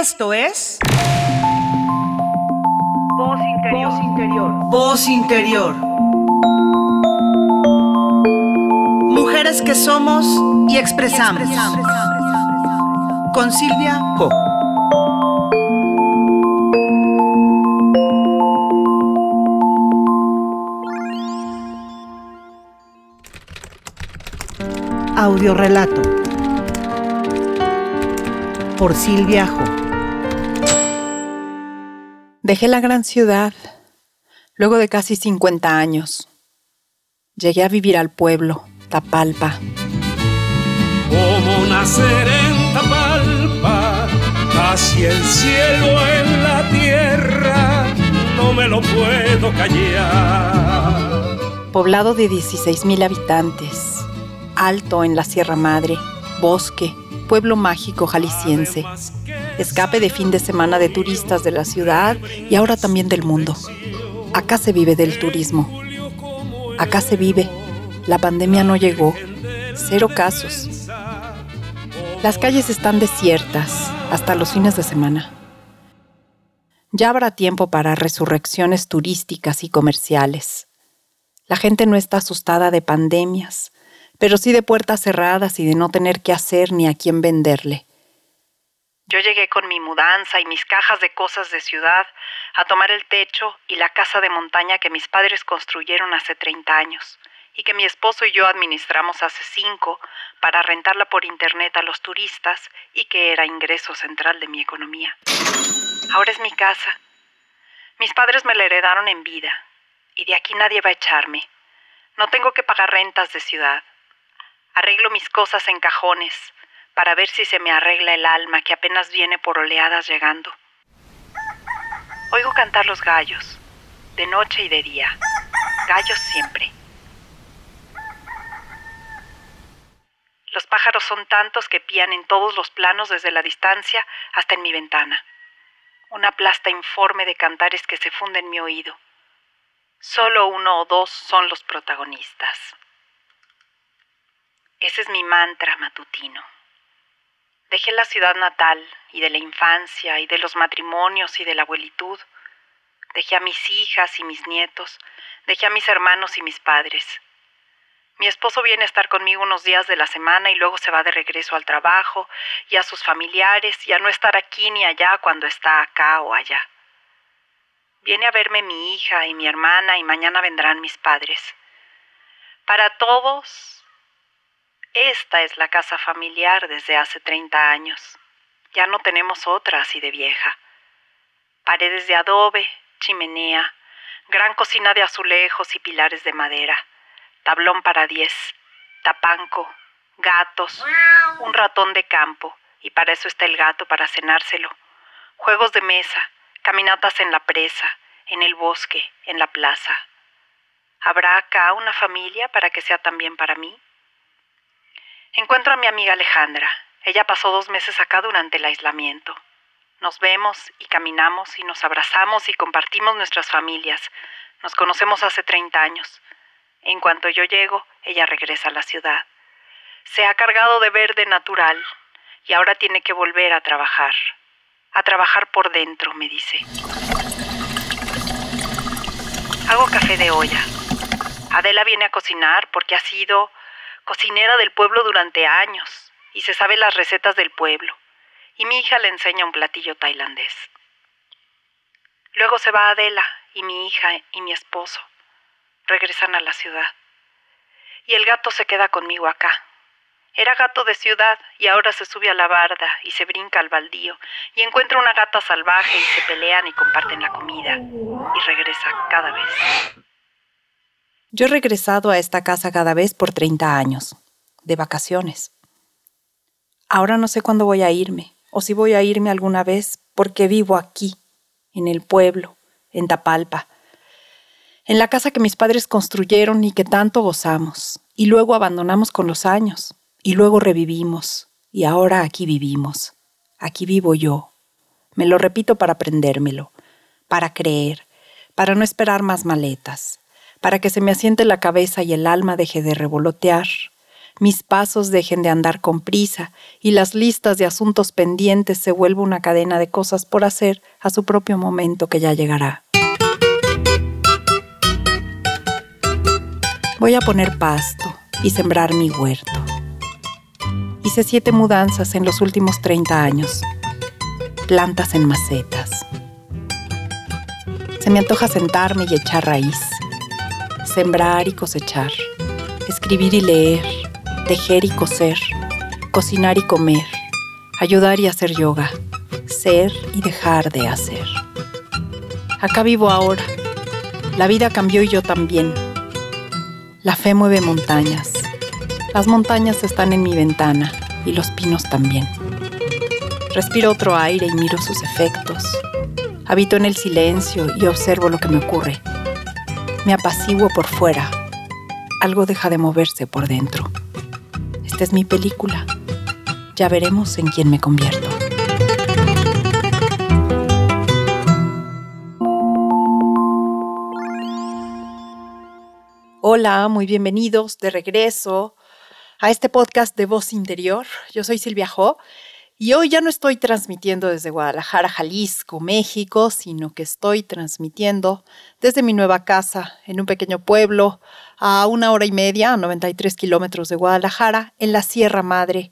Esto es... Voz interior. Voz interior. Voz interior. Mujeres que somos y expresamos. Con Silvia Po. Audiorelato. Por Silvia Jo. Dejé la gran ciudad luego de casi 50 años. Llegué a vivir al pueblo, Tapalpa. Como nacer en Tapalpa, casi el cielo en la tierra, no me lo puedo callar. Poblado de 16.000 habitantes, alto en la Sierra Madre, bosque, pueblo mágico jalisciense, escape de fin de semana de turistas de la ciudad y ahora también del mundo. Acá se vive del turismo. Acá se vive. La pandemia no llegó. Cero casos. Las calles están desiertas hasta los fines de semana. Ya habrá tiempo para resurrecciones turísticas y comerciales. La gente no está asustada de pandemias, pero sí de puertas cerradas y de no tener qué hacer ni a quién venderle. Yo llegué con mi mudanza y mis cajas de cosas de ciudad a tomar el techo y la casa de montaña que mis padres construyeron hace 30 años y que mi esposo y yo administramos hace 5 para rentarla por internet a los turistas y que era ingreso central de mi economía. Ahora es mi casa. Mis padres me la heredaron en vida y de aquí nadie va a echarme. No tengo que pagar rentas de ciudad. Arreglo mis cosas en cajones para ver si se me arregla el alma que apenas viene por oleadas llegando. Oigo cantar los gallos, de noche y de día. Gallos siempre. Los pájaros son tantos que pían en todos los planos desde la distancia hasta en mi ventana. Una plasta informe de cantares que se funde en mi oído. Solo uno o dos son los protagonistas. Ese es mi mantra matutino. Dejé la ciudad natal y de la infancia y de los matrimonios y de la abuelitud. Dejé a mis hijas y mis nietos. Dejé a mis hermanos y mis padres. Mi esposo viene a estar conmigo unos días de la semana y luego se va de regreso al trabajo y a sus familiares y a no estar aquí ni allá cuando está acá o allá. Viene a verme mi hija y mi hermana y mañana vendrán mis padres. Para todos esta es la casa familiar desde hace 30 años. Ya no tenemos otra así de vieja. Paredes de adobe, chimenea, gran cocina de azulejos y pilares de madera, tablón para diez, tapanco, gatos, un ratón de campo, y para eso está el gato, para cenárselo, juegos de mesa, caminatas en la presa, en el bosque, en la plaza. ¿Habrá acá una familia para que sea también para mí? Encuentro a mi amiga Alejandra. Ella pasó dos meses acá durante el aislamiento. Nos vemos y caminamos y nos abrazamos y compartimos nuestras familias. Nos conocemos hace 30 años. En cuanto yo llego, ella regresa a la ciudad. Se ha cargado de verde natural y ahora tiene que volver a trabajar. A trabajar por dentro, me dice. Hago café de olla. Adela viene a cocinar porque ha sido cocinera del pueblo durante años y se sabe las recetas del pueblo. Y mi hija le enseña un platillo tailandés. Luego se va Adela y mi hija y mi esposo. Regresan a la ciudad. Y el gato se queda conmigo acá. Era gato de ciudad y ahora se sube a la barda y se brinca al baldío y encuentra una gata salvaje y se pelean y comparten la comida y regresa cada vez. Yo he regresado a esta casa cada vez por 30 años, de vacaciones. Ahora no sé cuándo voy a irme, o si voy a irme alguna vez, porque vivo aquí, en el pueblo, en Tapalpa, en la casa que mis padres construyeron y que tanto gozamos, y luego abandonamos con los años, y luego revivimos, y ahora aquí vivimos. Aquí vivo yo. Me lo repito para aprendérmelo, para creer, para no esperar más maletas, para que se me asiente la cabeza y el alma deje de revolotear, mis pasos dejen de andar con prisa y las listas de asuntos pendientes se vuelvan una cadena de cosas por hacer a su propio momento que ya llegará. Voy a poner pasto y sembrar mi huerto. Hice siete mudanzas en los últimos 30 años. Plantas en macetas. Se me antoja sentarme y echar raíz. Sembrar y cosechar. Escribir y leer. Tejer y coser. Cocinar y comer. Ayudar y hacer yoga. Ser y dejar de hacer. Acá vivo ahora. La vida cambió y yo también la fe mueve montañas. Las montañas están en mi ventana y los pinos también. Respiro otro aire y miro sus efectos. Habito en el silencio y observo lo que me ocurre. Me apaciguo por fuera. Algo deja de moverse por dentro. Esta es mi película. Ya veremos en quién me convierto. Hola, muy bienvenidos de regreso a este podcast de Voz Interior. Yo soy Silvia Jo y hoy ya no estoy transmitiendo desde Guadalajara, Jalisco, México, sino que estoy transmitiendo desde mi nueva casa en un pequeño pueblo a una hora y media, a 93 kilómetros de Guadalajara, en la Sierra Madre,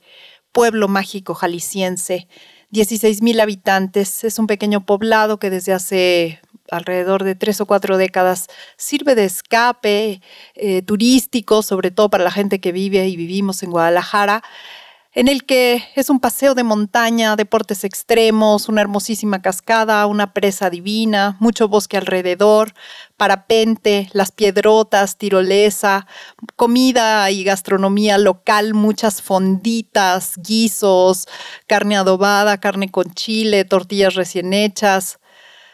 pueblo mágico jalisciense. 16 mil habitantes, es un pequeño poblado que desde hace alrededor de tres o cuatro décadas, sirve de escape eh, turístico, sobre todo para la gente que vive y vivimos en Guadalajara en el que es un paseo de montaña, deportes extremos, una hermosísima cascada, una presa divina, mucho bosque alrededor, parapente, las piedrotas, tirolesa, comida y gastronomía local, muchas fonditas, guisos, carne adobada, carne con chile, tortillas recién hechas,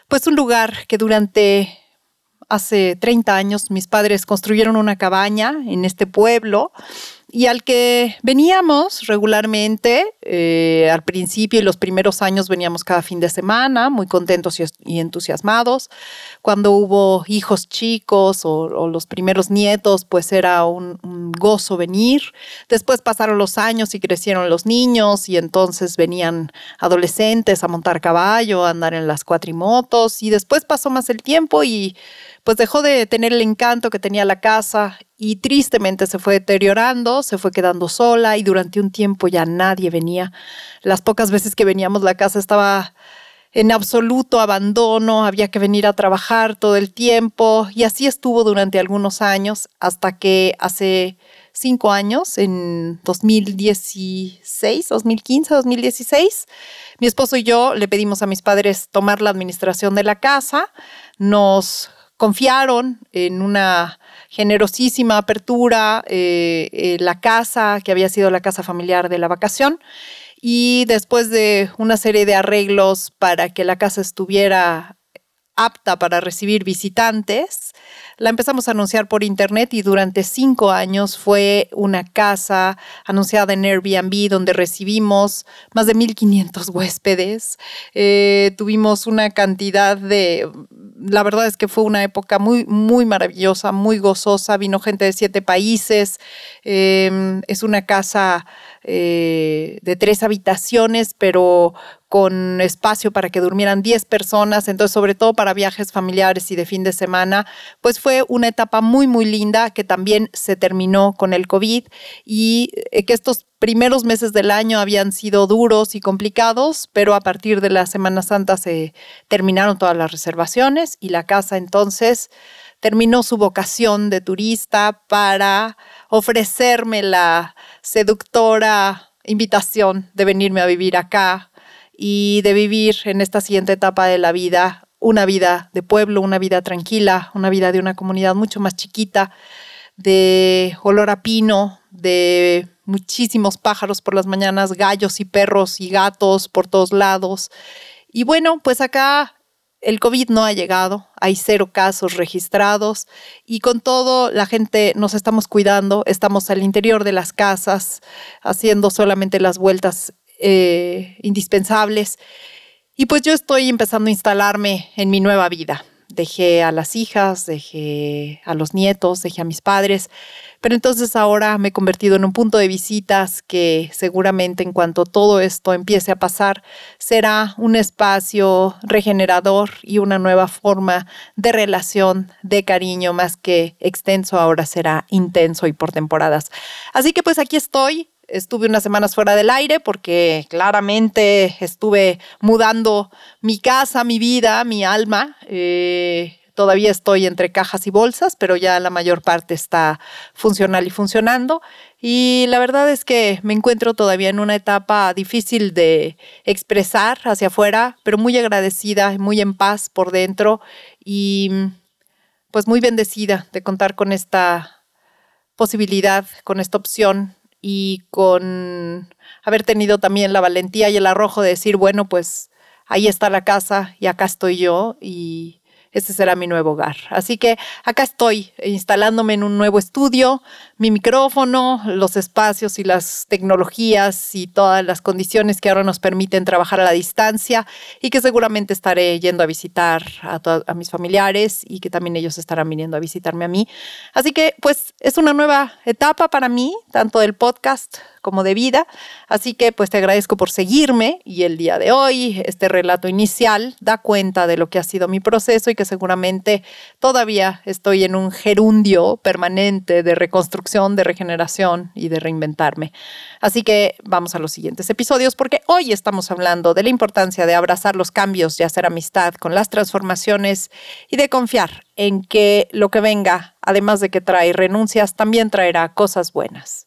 pues un lugar que durante hace 30 años mis padres construyeron una cabaña en este pueblo y al que veníamos regularmente, eh, al principio y los primeros años veníamos cada fin de semana, muy contentos y, entusiasmados. Cuando hubo hijos chicos o, los primeros nietos, pues era un, un, gozo venir. Después pasaron los años y crecieron los niños y entonces venían adolescentes a montar caballo, a andar en las cuatrimotos y después pasó más el tiempo y pues dejó de tener el encanto que tenía la casa y tristemente se fue deteriorando, se fue quedando sola y durante un tiempo ya nadie venía. Las pocas veces que veníamos la casa estaba en absoluto abandono, había que venir a trabajar todo el tiempo y así estuvo durante algunos años hasta que hace cinco años, en 2016, 2015, 2016, mi esposo y yo le pedimos a mis padres tomar la administración de la casa, nos confiaron en una generosísima apertura eh, eh, la casa, que había sido la casa familiar de la vacación, y después de una serie de arreglos para que la casa estuviera apta para recibir visitantes, la empezamos a anunciar por internet y durante cinco años fue una casa anunciada en Airbnb donde recibimos más de 1.500 huéspedes. Eh, tuvimos una cantidad de, la verdad es que fue una época muy, muy maravillosa, muy gozosa. Vino gente de siete países. Em, es una casa eh, de tres habitaciones, pero con espacio para que durmieran 10 personas, entonces sobre todo para viajes familiares y de fin de semana, pues fue una etapa muy, muy linda que también se terminó con el COVID y eh, que estos primeros meses del año habían sido duros y complicados, pero a partir de la Semana Santa se terminaron todas las reservaciones y la casa entonces terminó su vocación de turista para ofrecerme la seductora invitación de venirme a vivir acá y de vivir en esta siguiente etapa de la vida una vida de pueblo, una vida tranquila, una vida de una comunidad mucho más chiquita, de olor a pino, de muchísimos pájaros por las mañanas, gallos y perros y gatos por todos lados. Y bueno, pues acá el COVID no ha llegado, hay cero casos registrados y con todo la gente nos estamos cuidando, estamos al interior de las casas haciendo solamente las vueltas eh, indispensables. Y pues yo estoy empezando a instalarme en mi nueva vida. Dejé a las hijas, dejé a los nietos, dejé a mis padres, pero entonces ahora me he convertido en un punto de visitas que seguramente en cuanto todo esto empiece a pasar, será un espacio regenerador y una nueva forma de relación, de cariño, más que extenso, ahora será intenso y por temporadas. Así que pues aquí estoy. Estuve unas semanas fuera del aire porque claramente estuve mudando mi casa, mi vida, mi alma. Eh, Todavía estoy entre cajas y bolsas, pero ya la mayor parte está funcional y funcionando. Y la verdad es que me encuentro todavía en una etapa difícil de expresar hacia afuera, pero muy agradecida, muy en paz por dentro y pues muy bendecida de contar con esta posibilidad, con esta opción y con haber tenido también la valentía y el arrojo de decir, bueno, pues ahí está la casa y acá estoy yo y este será mi nuevo hogar. Así que acá estoy instalándome en un nuevo estudio, mi micrófono, los espacios y las tecnologías y todas las condiciones que ahora nos permiten trabajar a la distancia y que seguramente estaré yendo a visitar a, a mis familiares y que también ellos estarán viniendo a visitarme a mí. Así que pues es una nueva etapa para mí, tanto del podcast como de vida. Así que pues te agradezco por seguirme y el día de hoy este relato inicial da cuenta de lo que ha sido mi proceso y que seguramente todavía estoy en un gerundio permanente de reconstrucción, de regeneración y de reinventarme. Así que vamos a los siguientes episodios porque hoy estamos hablando de la importancia de abrazar los cambios y hacer amistad con las transformaciones y de confiar en que lo que venga, además de que trae renuncias, también traerá cosas buenas.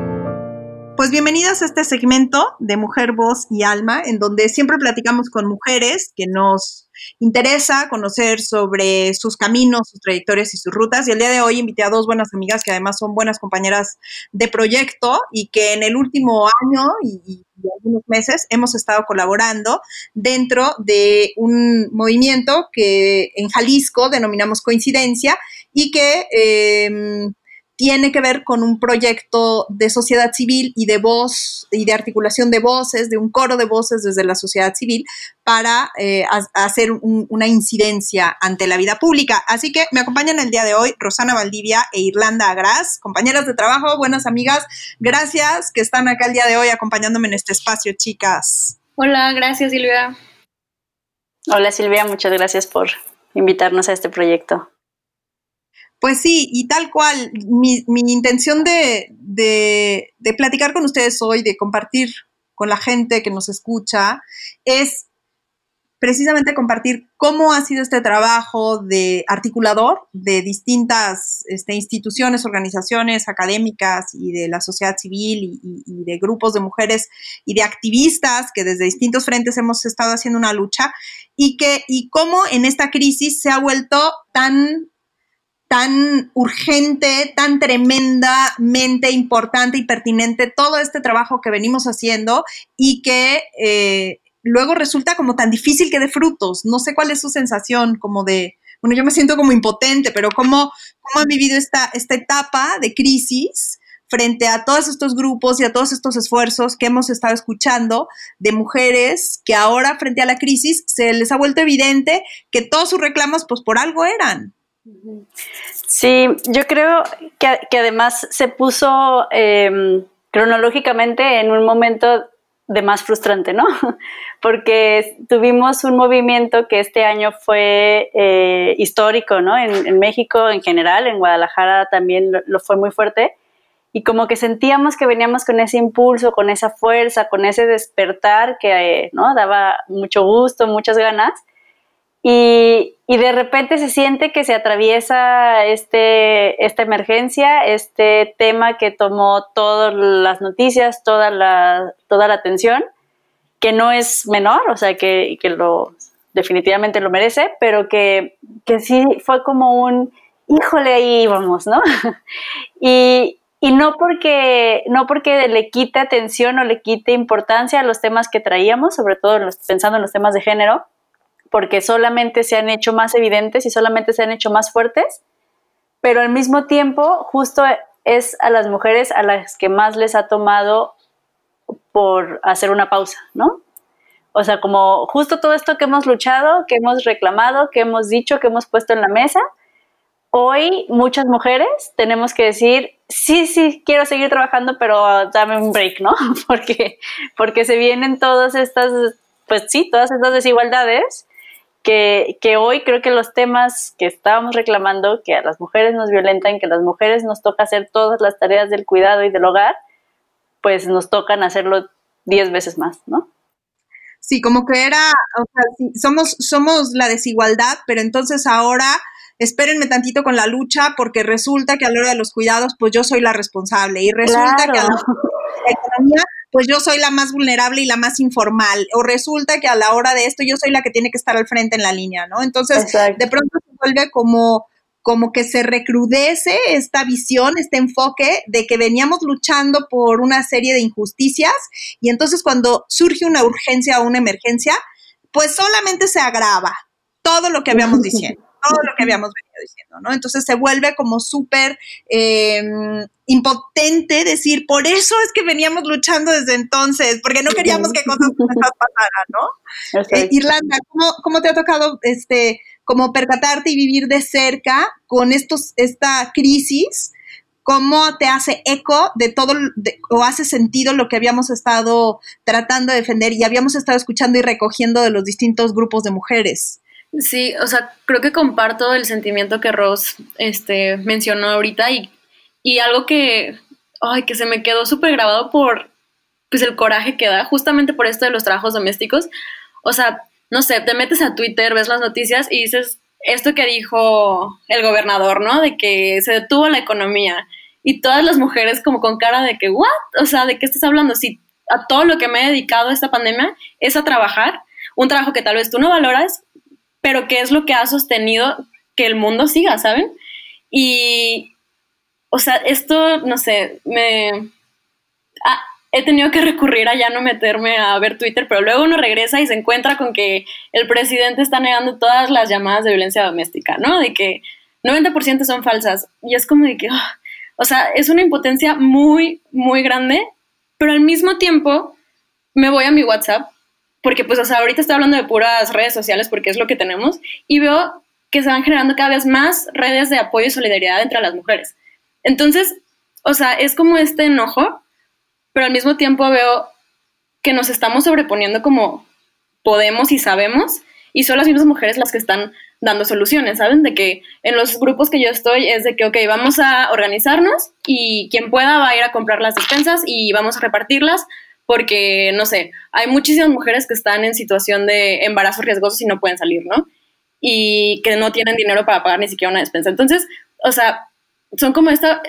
Pues bienvenidas a este segmento de Mujer, Voz y Alma, en donde siempre platicamos con mujeres que nos interesa conocer sobre sus caminos, sus trayectorias y sus rutas. Y el día de hoy invité a dos buenas amigas que además son buenas compañeras de proyecto y que en el último año y, algunos meses hemos estado colaborando dentro de un movimiento que en Jalisco denominamos coincidencia y que... Eh, tiene que ver con un proyecto de sociedad civil y de voz y de articulación de voces, de un coro de voces desde la sociedad civil para eh, hacer una incidencia ante la vida pública. Así que me acompañan el día de hoy Rosana Valdivia e Irlanda Agras, compañeras de trabajo, buenas amigas. Gracias que están acá el día de hoy acompañándome en este espacio, chicas. Hola, gracias Silvia. Hola Silvia, muchas gracias por invitarnos a este proyecto. Pues sí, y tal cual, mi, intención de, de, platicar con ustedes hoy, de compartir con la gente que nos escucha, es precisamente compartir cómo ha sido este trabajo de articulador de distintas este, instituciones, organizaciones académicas y de la sociedad civil y, y, de grupos de mujeres y de activistas que desde distintos frentes hemos estado haciendo una lucha y que y cómo en esta crisis se ha vuelto tan tan urgente, tan tremendamente importante y pertinente todo este trabajo que venimos haciendo y que eh, luego resulta como tan difícil que dé frutos. No sé cuál es su sensación, como de, bueno, yo me siento como impotente, pero cómo, cómo han vivido esta, esta etapa de crisis frente a todos estos grupos y a todos estos esfuerzos que hemos estado escuchando de mujeres que ahora frente a la crisis se les ha vuelto evidente que todos sus reclamos pues por algo eran. Sí, yo creo que, además se puso em, cronológicamente en un momento de más frustrante, ¿no? Porque tuvimos un movimiento que este año fue eh, histórico, ¿no? En, México en general, en Guadalajara también lo, fue muy fuerte. Y como que sentíamos que veníamos con ese impulso, con esa fuerza, con ese despertar que, ¿no? Daba mucho gusto, muchas ganas. Y, de repente se siente que se atraviesa este, esta emergencia, este tema que tomó todas las noticias, toda la, toda la atención, que no es menor, o sea, que, que lo, definitivamente lo merece, pero que, que sí fue como un, híjole, ahí vamos, ¿no? y, y no porque, no porque le quite atención o le quite importancia a los temas que traíamos, sobre todo pensando en los temas de género, porque solamente se han hecho más evidentes y solamente se han hecho más fuertes, pero al mismo tiempo justo es a las mujeres a las que más les ha tomado por hacer una pausa, ¿no? O sea, como justo todo esto que hemos luchado, que hemos reclamado, que hemos dicho, que hemos puesto en la mesa, hoy muchas mujeres tenemos que decir, sí, sí, quiero seguir trabajando, pero dame un break, ¿no? Porque, porque se vienen todas estas, pues sí, todas estas desigualdades que, que, hoy creo que los temas que estábamos reclamando, que a las mujeres nos violentan, que a las mujeres nos toca hacer todas las tareas del cuidado y del hogar, pues nos tocan hacerlo diez veces más, ¿no? Sí, como que era, o sea, somos, somos la desigualdad, pero entonces ahora espérenme tantito con la lucha porque resulta que a la hora de los cuidados, pues yo soy la responsable y resulta que a la, economía, pues yo soy la más vulnerable y la más informal o resulta que a la hora de esto yo soy la que tiene que estar al frente en la línea, ¿no? Entonces, de pronto se vuelve como como que se recrudece esta visión, este enfoque de que veníamos luchando por una serie de injusticias y entonces cuando surge una urgencia o una emergencia, pues solamente se agrava todo lo que habíamos diciendo, todo lo que habíamos venido diciendo, ¿no? Entonces se vuelve como súper em, impotente decir, por eso es que veníamos luchando desde entonces, porque no queríamos que cosas pasaran, ¿no? Eh, Irlanda, ¿cómo, ¿cómo, te ha tocado este como percatarte y vivir de cerca con estos, esta crisis, cómo te hace eco de todo o hace sentido lo que habíamos estado tratando de defender y habíamos estado escuchando y recogiendo de los distintos grupos de mujeres. Sí, o sea, creo que comparto el sentimiento que Ross este, mencionó ahorita y, y algo que, ay, que se me quedó súper grabado por pues, el coraje que da justamente por esto de los trabajos domésticos. O sea, no sé, te metes a Twitter, ves las noticias y dices esto que dijo el gobernador, ¿no? De que se detuvo la economía y todas las mujeres como con cara de que, ¿what? O sea, ¿de qué estás hablando? Si a todo lo que me he dedicado esta pandemia es a trabajar, un trabajo que tal vez tú no valoras, pero que es lo que ha sostenido que el mundo siga, ¿saben? Y, o sea, esto, no sé, me... Ah, he tenido que recurrir a ya no meterme a ver Twitter, pero luego uno regresa y se encuentra con que el presidente está negando todas las llamadas de violencia doméstica, ¿no? De que 90% son falsas. Y es como de que, ah, o sea, es una impotencia muy, muy grande, pero al mismo tiempo me voy a mi WhatsApp, porque pues, sea, ahorita estoy hablando de puras redes sociales porque es lo que tenemos, y veo que se van generando cada vez más redes de apoyo y solidaridad entre las mujeres. Entonces, o sea, es como este enojo pero al mismo tiempo veo que nos estamos sobreponiendo como podemos y sabemos, y son las mismas mujeres las que están dando soluciones, ¿saben? De que en los grupos que yo estoy es de que, ok, vamos a organizarnos y quien pueda va a ir a comprar las despensas y vamos a repartirlas porque, no sé, hay muchísimas mujeres que están en situación de embarazo riesgoso y no pueden salir, ¿no? Y que no tienen dinero para pagar ni siquiera una despensa. Entonces, o sea, son como esta,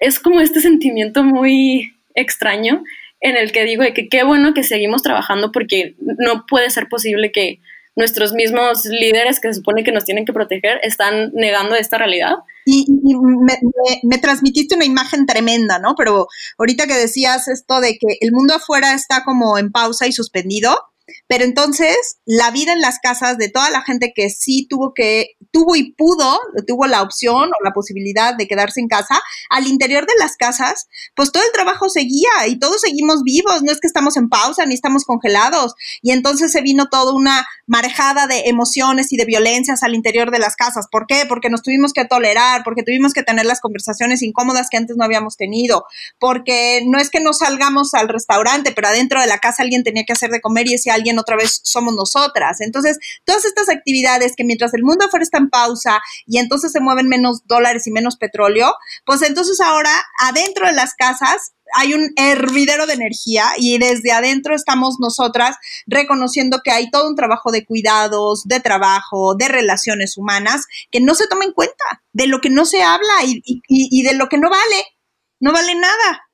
es como este sentimiento muy extraño en el que digo de que qué bueno que seguimos trabajando porque no puede ser posible que nuestros mismos líderes que se supone que nos tienen que proteger están negando esta realidad. Y, me, transmitiste una imagen tremenda, ¿no? Pero ahorita que decías esto de que el mundo afuera está como en pausa y suspendido, pero entonces, la vida en las casas de toda la gente que sí tuvo que, tuvo y pudo, tuvo la opción o la posibilidad de quedarse en casa, al interior de las casas, pues todo el trabajo seguía y todos seguimos vivos, no es que estamos en pausa ni estamos congelados. Y entonces se vino toda una marejada de emociones y de violencias al interior de las casas. ¿Por qué? Porque nos tuvimos que tolerar, porque tuvimos que tener las conversaciones incómodas que antes no habíamos tenido, porque no es que no salgamos al restaurante, pero adentro de la casa alguien tenía que hacer de comer y ese alguien otra vez somos nosotras. Entonces, todas estas actividades que mientras el mundo afuera está en pausa y entonces se mueven menos dólares y menos petróleo, pues entonces ahora adentro de las casas hay un hervidero de energía y desde adentro estamos nosotras reconociendo que hay todo un trabajo de cuidados, de trabajo, de relaciones humanas que no se toma en cuenta, de lo que no se habla y, y de lo que no vale, no vale nada,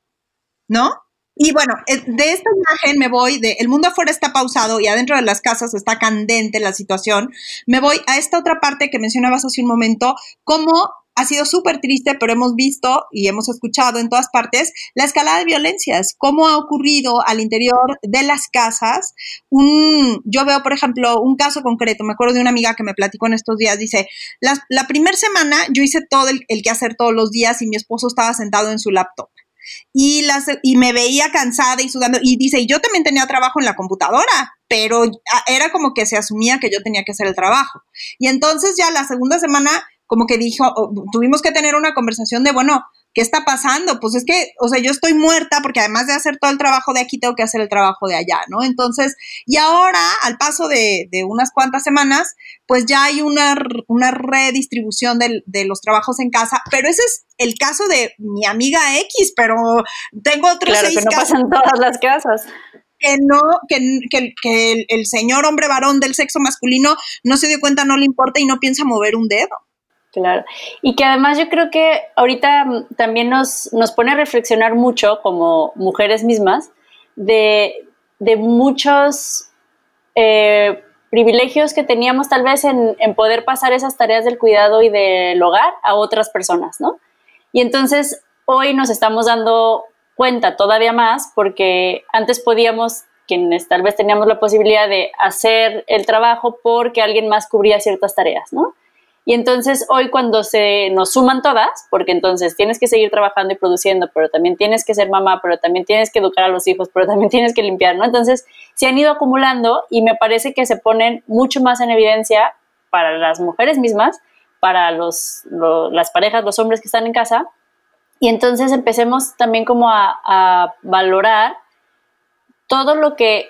¿no? Y bueno, eh, de esta imagen me voy de el mundo afuera está pausado y adentro de las casas está candente la situación. Me voy a esta otra parte que mencionabas hace un momento, cómo ha sido súper triste, pero hemos visto y hemos escuchado en todas partes la escalada de violencias, cómo ha ocurrido al interior de las casas. Un, yo veo, por ejemplo, un caso concreto, me acuerdo de una amiga que me platicó en estos días, dice, la, la primera semana yo hice todo el, el que hacer todos los días y mi esposo estaba sentado en su laptop y, las, y me veía cansada y sudando. Y dice, yo también tenía trabajo en la computadora, pero era como que se asumía que yo tenía que hacer el trabajo. Y entonces ya la segunda semana como que dijo, tuvimos que tener una conversación de, bueno, ¿qué está pasando? Pues es que, o sea, yo estoy muerta porque además de hacer todo el trabajo de aquí, tengo que hacer el trabajo de allá, ¿no? Entonces, y ahora, al paso de, unas cuantas semanas, pues ya hay una, una redistribución de, de, los trabajos en casa, pero ese es el caso de mi amiga X, pero tengo otros claro, que no pasa en todas las casas que no, que, que, el, el, señor hombre varón del sexo masculino no se dio cuenta, no le importa y no piensa mover un dedo. Claro. Y que además yo creo que ahorita mm, también nos, nos pone a reflexionar mucho como mujeres mismas de, de muchos eh, privilegios que teníamos tal vez en, en, poder pasar esas tareas del cuidado y del hogar a otras personas, ¿no? Y entonces hoy nos estamos dando cuenta todavía más porque antes podíamos quienes tal vez teníamos la posibilidad de hacer el trabajo porque alguien más cubría ciertas tareas, ¿no? Y entonces hoy cuando se nos suman todas, porque entonces tienes que seguir trabajando y produciendo, pero también tienes que ser mamá, pero también tienes que educar a los hijos, pero también tienes que limpiar, ¿no? Entonces se han ido acumulando y me parece que se ponen mucho más en evidencia para las mujeres mismas, para los, las parejas, los hombres que están en casa. Y entonces empecemos también como a, a valorar todo lo que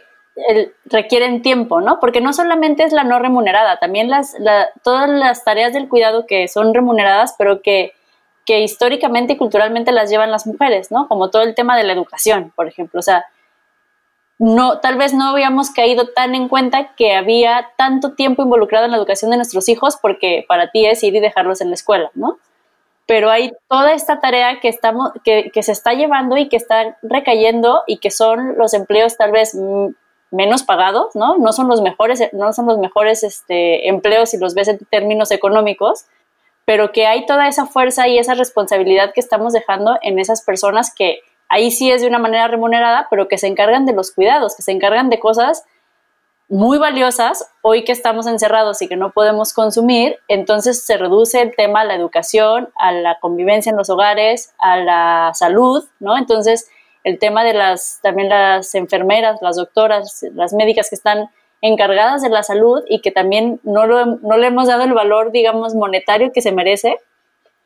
requieren tiempo, ¿no? Porque no solamente es la no remunerada, también las, todas las tareas del cuidado que son remuneradas, pero que, que históricamente y culturalmente las llevan las mujeres, ¿no? Como todo el tema de la educación, por ejemplo. O sea, no, tal vez no habíamos caído tan en cuenta que había tanto tiempo involucrado en la educación de nuestros hijos porque para ti es ir y dejarlos en la escuela, ¿no? Pero hay toda esta tarea que, estamos, que, que se está llevando y que está recayendo y que son los empleos tal vez menos pagados, ¿no? No son los mejores, no son los mejores este, empleos si los ves en términos económicos, pero que hay toda esa fuerza y esa responsabilidad que estamos dejando en esas personas que ahí sí es de una manera remunerada, pero que se encargan de los cuidados, que se encargan de cosas muy valiosas hoy que estamos encerrados y que no podemos consumir, entonces se reduce el tema a la educación, a la convivencia en los hogares, a la salud, ¿no? Entonces, el tema de las, también las enfermeras, las doctoras, las médicas que están encargadas de la salud y que también no, no le hemos dado el valor, digamos, monetario que se merece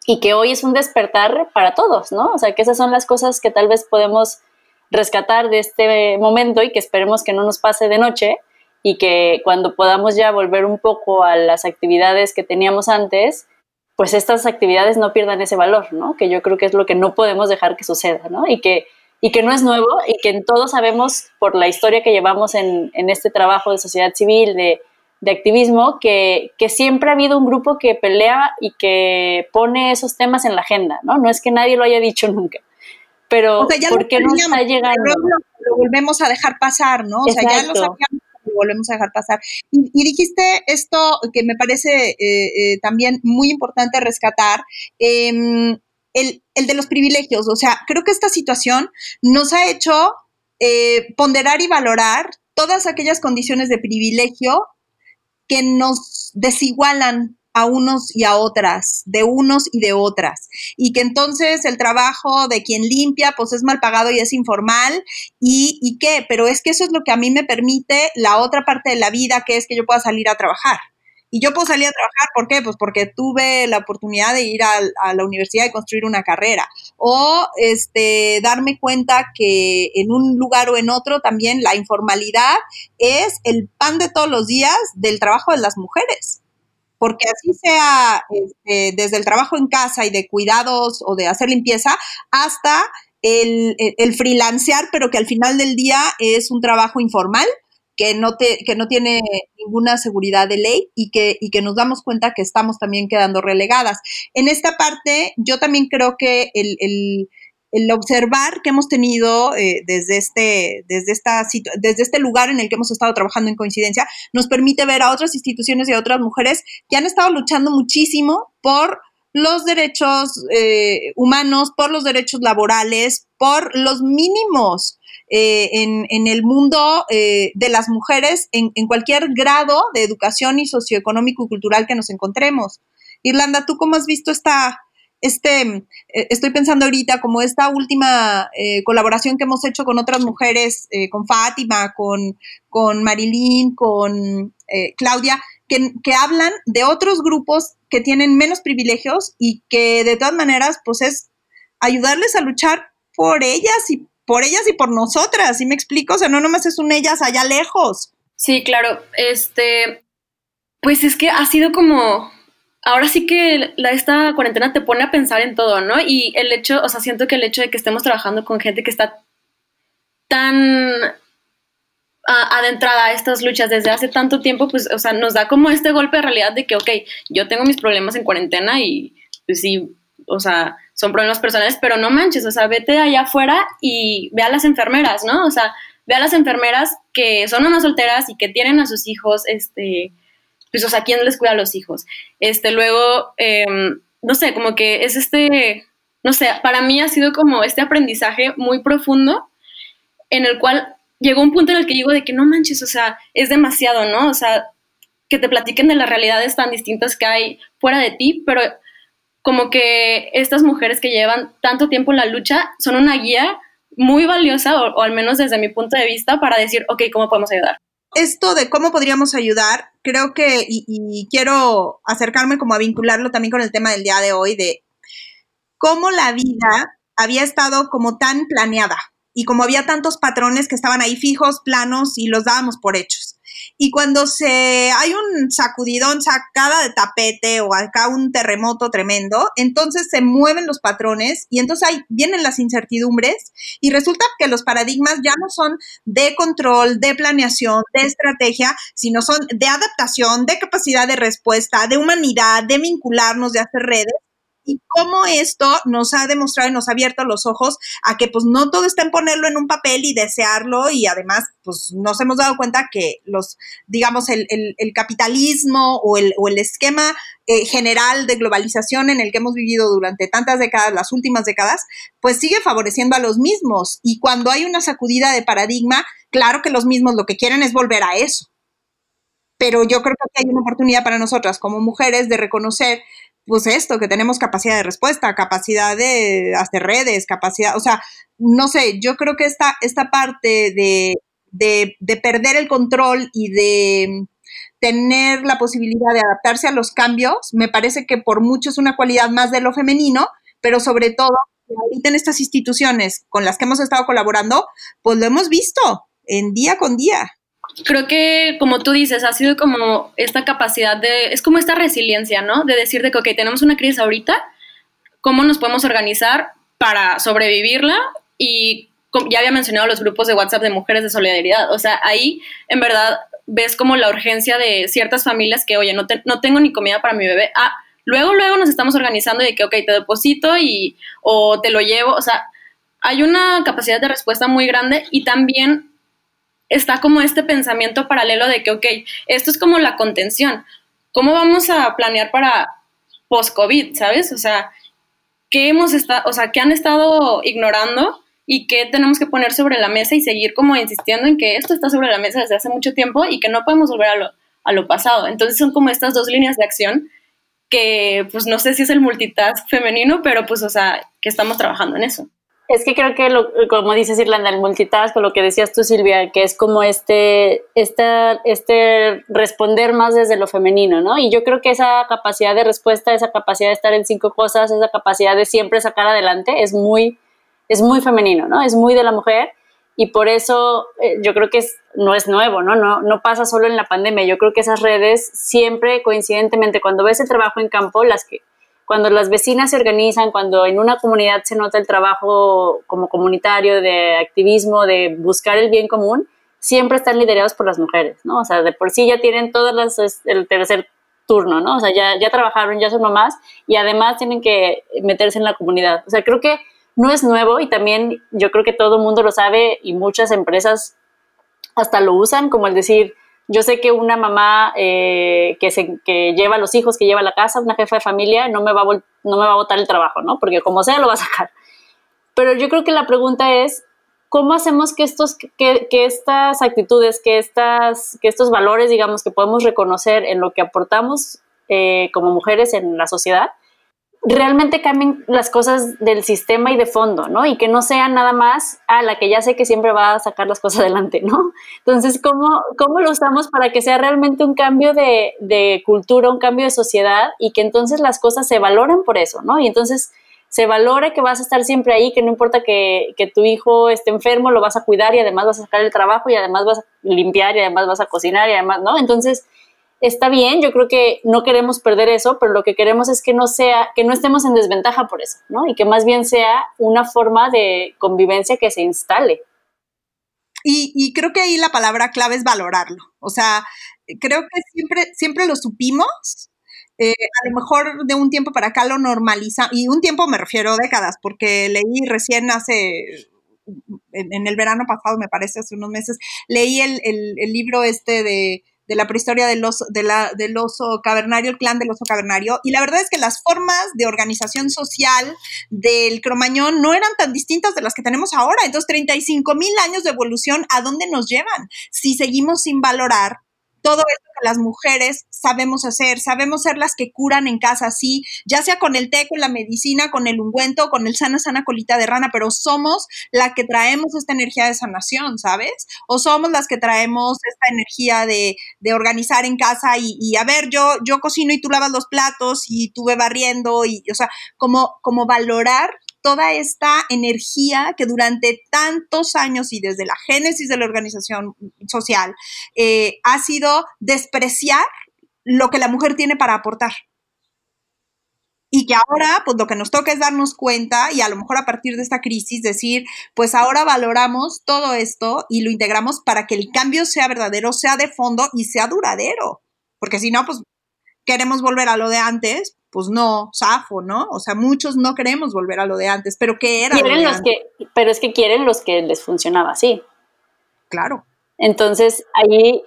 y que hoy es un despertar para todos, ¿no? O sea, que esas son las cosas que tal vez podemos rescatar de este momento y que esperemos que no nos pase de noche y que cuando podamos ya volver un poco a las actividades que teníamos antes, pues estas actividades no pierdan ese valor, ¿no? Que yo creo que es lo que no podemos dejar que suceda, ¿no? Y que y que no es nuevo y que todos sabemos por la historia que llevamos en, en este trabajo de sociedad civil, de, de activismo, que, que, siempre ha habido un grupo que pelea y que pone esos temas en la agenda, ¿no? No es que nadie lo haya dicho nunca, pero ¿por qué no está llegando? Lo, volvemos a dejar pasar, ¿no? O sea, ya lo sabíamos, lo volvemos a dejar pasar. Y, y dijiste esto que me parece eh, eh, también muy importante rescatar, eh, el, de los privilegios. O sea, creo que esta situación nos ha hecho eh, ponderar y valorar todas aquellas condiciones de privilegio que nos desigualan a unos y a otras, de unos y de otras. Y que entonces el trabajo de quien limpia, pues es mal pagado y es informal. ¿Y, y qué? Pero es que eso es lo que a mí me permite la otra parte de la vida, que es que yo pueda salir a trabajar. Y yo puedo salir a trabajar, ¿por qué? Pues porque tuve la oportunidad de ir a, la universidad y construir una carrera. O este, darme cuenta que en un lugar o en otro también la informalidad es el pan de todos los días del trabajo de las mujeres. Porque así sea este, desde el trabajo en casa y de cuidados o de hacer limpieza hasta el, el freelancear, pero que al final del día es un trabajo informal que no, te, que no tiene ninguna seguridad de ley y que, y que nos damos cuenta que estamos también quedando relegadas. En esta parte, yo también creo que el, el, el observar que hemos tenido eh, desde, este, desde, esta desde este lugar en el que hemos estado trabajando en coincidencia, nos permite ver a otras instituciones y a otras mujeres que han estado luchando muchísimo por los derechos eh, humanos, por los derechos laborales, por los mínimos eh, en, el mundo eh, de las mujeres en, en, cualquier grado de educación y socioeconómico y cultural que nos encontremos. Irlanda, ¿tú cómo has visto esta, este, eh, estoy pensando ahorita como esta última eh, colaboración que hemos hecho con otras mujeres, eh, con Fátima, con, con Marilyn, con Claudia, que, que, hablan de otros grupos que tienen menos privilegios y que de todas maneras, pues es ayudarles a luchar por ellas y por ellas y por nosotras, ¿sí me explico? O sea, no nomás es un ellas allá lejos. Sí, claro, este, pues es que ha sido como ahora sí que la, esta cuarentena te pone a pensar en todo, ¿no? Y el hecho, o sea, siento que el hecho de que estemos trabajando con gente que está tan adentrada a estas luchas desde hace tanto tiempo, pues, o sea, nos da como este golpe de realidad de que, ok, yo tengo mis problemas en cuarentena y, pues sí, o sea, son problemas personales, pero no manches, o sea, vete allá afuera y ve a las enfermeras, ¿no? O sea, ve a las enfermeras que son unas solteras y que tienen a sus hijos, este, pues, o sea, ¿quién les cuida a los hijos? Este, luego, em, no sé, como que es este, no sé, para mí ha sido como este aprendizaje muy profundo en el cual llegó un punto en el que digo de que no manches, o sea, es demasiado, ¿no? O sea, que te platiquen de las realidades tan distintas que hay fuera de ti, pero como que estas mujeres que llevan tanto tiempo en la lucha son una guía muy valiosa, o, al menos desde mi punto de vista, para decir, ok, ¿cómo podemos ayudar? esto de cómo podríamos ayudar, creo que, y, quiero acercarme como a vincularlo también con el tema del día de hoy, de cómo la vida había estado como tan planeada y como había tantos patrones que estaban ahí fijos, planos y los dábamos por hechos. Y cuando se hay un sacudidón, sacada de tapete o acá un terremoto tremendo, entonces se mueven los patrones y entonces ahí vienen las incertidumbres y resulta que los paradigmas ya no son de control, de planeación, de estrategia, sino son de adaptación, de capacidad de respuesta, de humanidad, de vincularnos, de hacer redes y cómo esto nos ha demostrado y nos ha abierto los ojos a que pues no todo está en ponerlo en un papel y desearlo y además pues nos hemos dado cuenta que los, digamos, el, capitalismo o el, o el esquema eh, general de globalización en el que hemos vivido durante tantas décadas, las últimas décadas, pues sigue favoreciendo a los mismos. Y cuando hay una sacudida de paradigma, claro que los mismos lo que quieren es volver a eso. Pero yo creo que hay una oportunidad para nosotras como mujeres de reconocer pues esto, que tenemos capacidad de respuesta, capacidad de hacer redes, capacidad, o sea, no sé, yo creo que esta, esta parte de, de, perder el control y de tener la posibilidad de adaptarse a los cambios, me parece que por mucho es una cualidad más de lo femenino, pero sobre todo, ahorita en estas instituciones con las que hemos estado colaborando, pues lo hemos visto en día con día creo que, como tú dices, ha sido como esta capacidad de, es como esta resiliencia, ¿no? De decir de que, ok, tenemos una crisis ahorita, ¿cómo nos podemos organizar para sobrevivirla? Y ya había mencionado los grupos de WhatsApp de mujeres de solidaridad, o sea, ahí en verdad ves como la urgencia de ciertas familias que, oye, no, no tengo ni comida para mi bebé, ah, luego, luego nos estamos organizando de que, ok, te deposito y, o te lo llevo, o sea, hay una capacidad de respuesta muy grande y también está como este pensamiento paralelo de que, ok, esto es como la contención. ¿Cómo vamos a planear para post-COVID, sabes? O sea, ¿qué hemos estado, o sea, qué han estado ignorando y qué tenemos que poner sobre la mesa y seguir como insistiendo en que esto está sobre la mesa desde hace mucho tiempo y que no podemos volver a lo, a lo pasado? Entonces son como estas dos líneas de acción que, pues no sé si es el multitask femenino, pero pues, o sea, que estamos trabajando en eso. Es que creo que, lo, como dices Irlanda, el multitask, o lo que decías tú, Silvia, que es como este, este, este responder más desde lo femenino, ¿no? Y yo creo que esa capacidad de respuesta, esa capacidad de estar en cinco cosas, esa capacidad de siempre sacar adelante, es muy, es muy femenino, ¿no? Es muy de la mujer. Y por eso eh, yo creo que no es nuevo, ¿no? ¿no? No pasa solo en la pandemia. Yo creo que esas redes siempre, coincidentemente, cuando ves el trabajo en campo, las que cuando las vecinas se organizan, cuando en una comunidad se nota el trabajo como comunitario de activismo, de buscar el bien común, siempre están liderados por las mujeres, ¿no? O sea, de por sí ya tienen todas las, el tercer turno, ¿no? O sea, ya, ya trabajaron, ya son mamás y además tienen que meterse en la comunidad. O sea, creo que no es nuevo y también yo creo que todo el mundo lo sabe y muchas empresas hasta lo usan, como el decir, Yo sé que una mamá eh, que, se, que lleva a los hijos, que lleva a la casa, una jefa de familia, no me, va a no me va a botar el trabajo, ¿no? Porque como sea, lo va a sacar. Pero yo creo que la pregunta es, ¿cómo hacemos que estos, que, que, estas actitudes, que, estas, que estos valores, digamos, que podemos reconocer en lo que aportamos eh, como mujeres en la sociedad, realmente cambien las cosas del sistema y de fondo, ¿no? Y que no sea nada más a la que ya sé que siempre va a sacar las cosas adelante, ¿no? Entonces, ¿cómo, cómo lo usamos para que sea realmente un cambio de, de cultura, un cambio de sociedad y que entonces las cosas se valoren por eso, ¿no? Y entonces se valore que vas a estar siempre ahí, que no importa que, que, tu hijo esté enfermo, lo vas a cuidar y además vas a sacar el trabajo y además vas a limpiar y además vas a cocinar y además, ¿no? Entonces, está bien, yo creo que no queremos perder eso, pero lo que queremos es que no sea, que no estemos en desventaja por eso, ¿no? Y que más bien sea una forma de convivencia que se instale. Y, y creo que ahí la palabra clave es valorarlo. O sea, creo que siempre, siempre lo supimos, eh, a lo mejor de un tiempo para acá lo normaliza, y un tiempo me refiero a décadas, porque leí recién hace, en, el verano pasado, me parece, hace unos meses, leí el, el, libro este de, de la prehistoria del oso, del oso cavernario, el clan del oso cavernario, y la verdad es que las formas de organización social del cromañón no eran tan distintas de las que tenemos ahora. Entonces, 35 mil años de evolución, ¿a dónde nos llevan? Si seguimos sin valorar todo esto que las mujeres sabemos hacer, sabemos ser las que curan en casa, sí, ya sea con el té, con la medicina, con el ungüento, con el sana, sana colita de rana, pero somos la que traemos esta energía de sanación, ¿sabes? O somos las que traemos esta energía de, de organizar en casa y, y, a ver, yo, yo cocino y tú lavas los platos y tú ve barriendo y, o sea, como, como valorar toda esta energía que durante tantos años y desde la génesis de la organización social eh, ha sido despreciar lo que la mujer tiene para aportar. Y que ahora, pues lo que nos toca es darnos cuenta y a lo mejor a partir de esta crisis decir, pues ahora valoramos todo esto y lo integramos para que el cambio sea verdadero, sea de fondo y sea duradero. Porque si no, pues queremos volver a lo de antes, pues no, zafo, ¿no? O sea, muchos no queremos volver a lo de antes, pero ¿qué era? Quieren los que, pero es que quieren los que les funcionaba así. Claro. Entonces, ahí,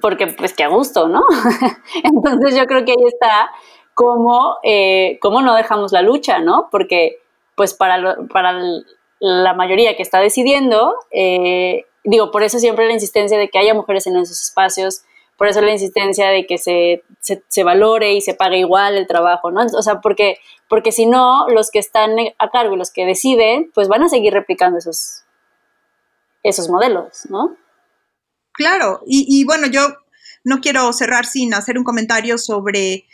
porque pues que a gusto, ¿no? Entonces yo creo que ahí está cómo, eh, cómo no dejamos la lucha, ¿no? Porque pues para, para la mayoría que está decidiendo, eh, digo, por eso siempre la insistencia de que haya mujeres en esos espacios, por eso la insistencia de que se, se, valore y se pague igual el trabajo, ¿no? O sea, porque, porque si no, los que están a cargo y los que deciden, pues van a seguir replicando esos, esos modelos, ¿no? Claro, y, y bueno, yo no quiero cerrar sin hacer un comentario sobre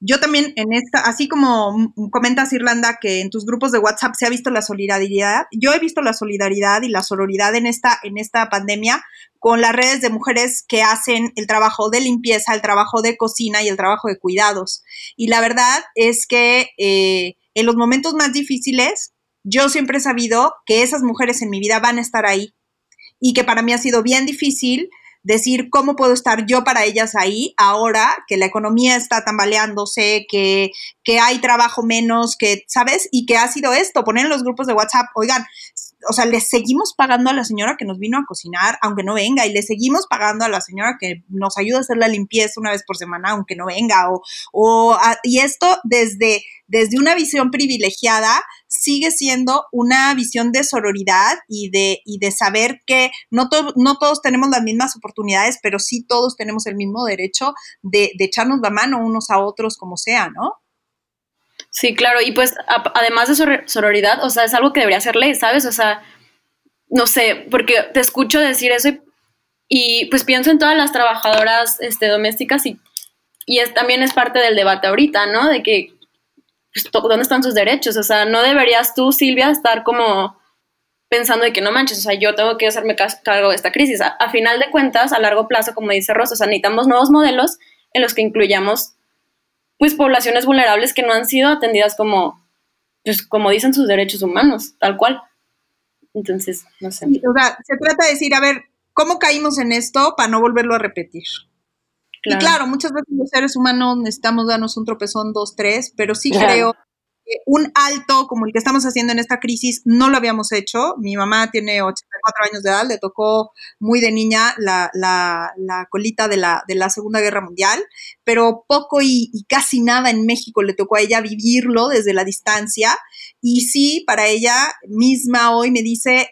yo también en esta, así como comentas Irlanda que en tus grupos de WhatsApp se ha visto la solidaridad, yo he visto la solidaridad y la sororidad en esta, en esta pandemia con las redes de mujeres que hacen el trabajo de limpieza, el trabajo de cocina y el trabajo de cuidados. Y la verdad es que eh, en los momentos más difíciles, yo siempre he sabido que esas mujeres en mi vida van a estar ahí y que para mí ha sido bien difícil decir cómo puedo estar yo para ellas ahí ahora que la economía está tambaleándose, que, que hay trabajo menos, que, ¿sabes? Y que ha sido esto, poner en los grupos de WhatsApp, oigan, o sea, le seguimos pagando a la señora que nos vino a cocinar, aunque no venga, y le seguimos pagando a la señora que nos ayuda a hacer la limpieza una vez por semana, aunque no venga, o, o y esto desde, desde una visión privilegiada sigue siendo una visión de sororidad y de, y de saber que no, no todos tenemos las mismas oportunidades, pero sí todos tenemos el mismo derecho de, de echarnos la mano unos a otros como sea, ¿no? Sí, claro, y pues además de sororidad, o sea, es algo que debería ser ley, ¿sabes? O sea, no sé, porque te escucho decir eso y, pues pienso en todas las trabajadoras este, domésticas y, y es, también es parte del debate ahorita, ¿no? De que pues, ¿dónde están sus derechos? O sea, no deberías tú, Silvia, estar como pensando de que no manches, o sea, yo tengo que hacerme cargo de esta crisis. A, final de cuentas, a largo plazo, como dice Rosa, o sea, necesitamos nuevos modelos en los que incluyamos, pues, poblaciones vulnerables que no han sido atendidas como, pues, como dicen sus derechos humanos, tal cual. Entonces, no sé. o sea, se trata de decir, a ver, ¿cómo caímos en esto para no volverlo a repetir? Y claro, muchas veces los seres humanos necesitamos darnos un tropezón, dos, tres, pero sí creo un alto como el que estamos haciendo en esta crisis no lo habíamos hecho. Mi mamá tiene 84 años de edad, le tocó muy de niña la, colita de la, de la Segunda Guerra Mundial, pero poco y casi nada en México le tocó a ella vivirlo desde la distancia. Y sí, para ella misma hoy me dice,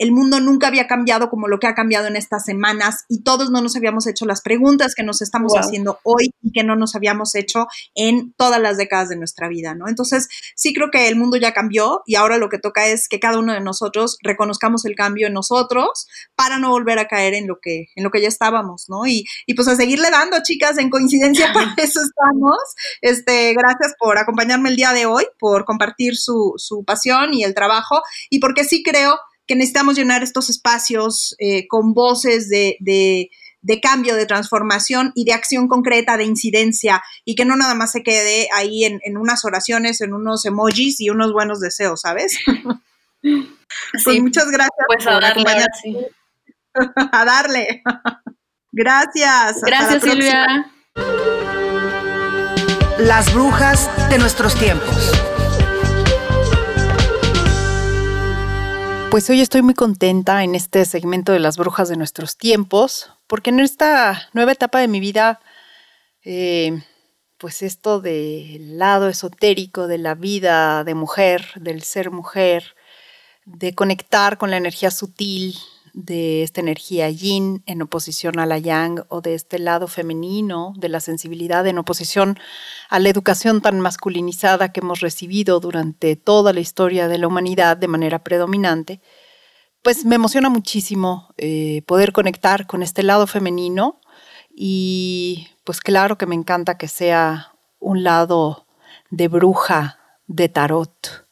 el mundo nunca había cambiado como lo que ha cambiado en estas semanas y todos no nos habíamos hecho las preguntas que nos estamos haciendo hoy y que no nos habíamos hecho en todas las décadas de nuestra vida, ¿no? Entonces, sí creo que el mundo ya cambió y ahora lo que toca es que cada uno de nosotros reconozcamos el cambio en nosotros para no volver a caer en lo que, en lo que ya estábamos, ¿no? Y, y pues a seguirle dando, chicas, en coincidencia para eso estamos. Este, gracias por acompañarme el día de hoy, por compartir su, su pasión y el trabajo y porque sí creo que necesitamos llenar estos espacios eh, con voces de, cambio, de transformación y de acción concreta, de incidencia, y que no nada más se quede ahí en, unas oraciones, en unos emojis y unos buenos deseos, ¿sabes? Sí, muchas gracias. Pues a darle, a darle. gracias. Gracias, Silvia. Las brujas de nuestros tiempos. Pues hoy estoy muy contenta en este segmento de las brujas de nuestros tiempos, porque en esta nueva etapa de mi vida, eh, pues esto del lado esotérico de la vida de mujer, del ser mujer, de conectar con la energía sutil, de esta energía yin en oposición a la yang o de este lado femenino de la sensibilidad en oposición a la educación tan masculinizada que hemos recibido durante toda la historia de la humanidad de manera predominante, pues me emociona muchísimo eh, poder conectar con este lado femenino y pues claro que me encanta que sea un lado de bruja, de tarot.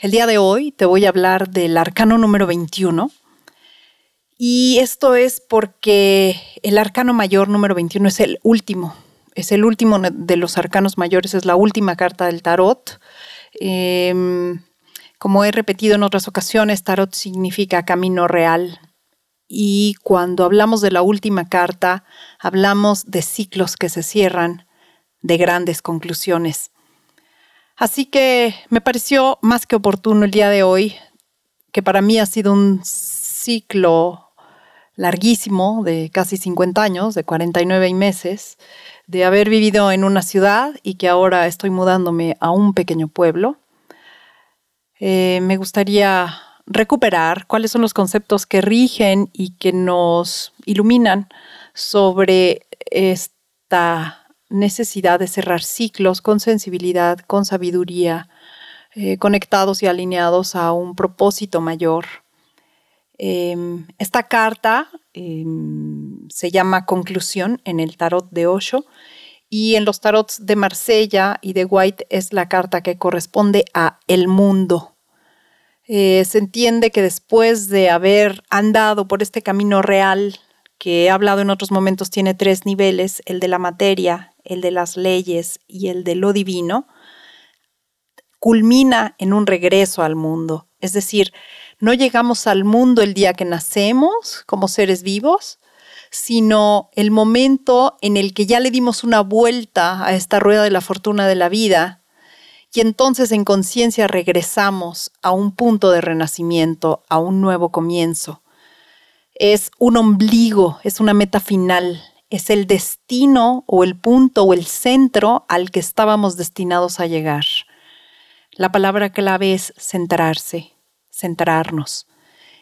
El día de hoy te voy a hablar del arcano número 21, y esto es porque el arcano mayor número 21 es el último, es el último de los arcanos mayores, es la última carta del tarot. Em, como he repetido en otras ocasiones, tarot significa camino real. Y cuando hablamos de la última carta, hablamos de ciclos que se cierran, de grandes conclusiones. Así que me pareció más que oportuno el día de hoy, que para mí ha sido un ciclo larguísimo de casi 50 años, de 49 y meses, de haber vivido en una ciudad y que ahora estoy mudándome a un pequeño pueblo. Eh, me gustaría recuperar cuáles son los conceptos que rigen y que nos iluminan sobre esta necesidad de cerrar ciclos con sensibilidad, con sabiduría, eh, conectados y alineados a un propósito mayor Em, esta carta em, se llama Conclusión en el tarot de Osho y en los tarots de Marsella y de White es la carta que corresponde a el mundo. Eh, se entiende que después de haber andado por este camino real, que he hablado en otros momentos, tiene tres niveles, el de la materia, el de las leyes y el de lo divino, culmina en un regreso al mundo. Es decir, no llegamos al mundo el día que nacemos como seres vivos, sino el momento en el que ya le dimos una vuelta a esta rueda de la fortuna de la vida y entonces en conciencia regresamos a un punto de renacimiento, a un nuevo comienzo. Es un ombligo, es una meta final, es el destino o el punto o el centro al que estábamos destinados a llegar. La palabra clave es centrarse centrarnos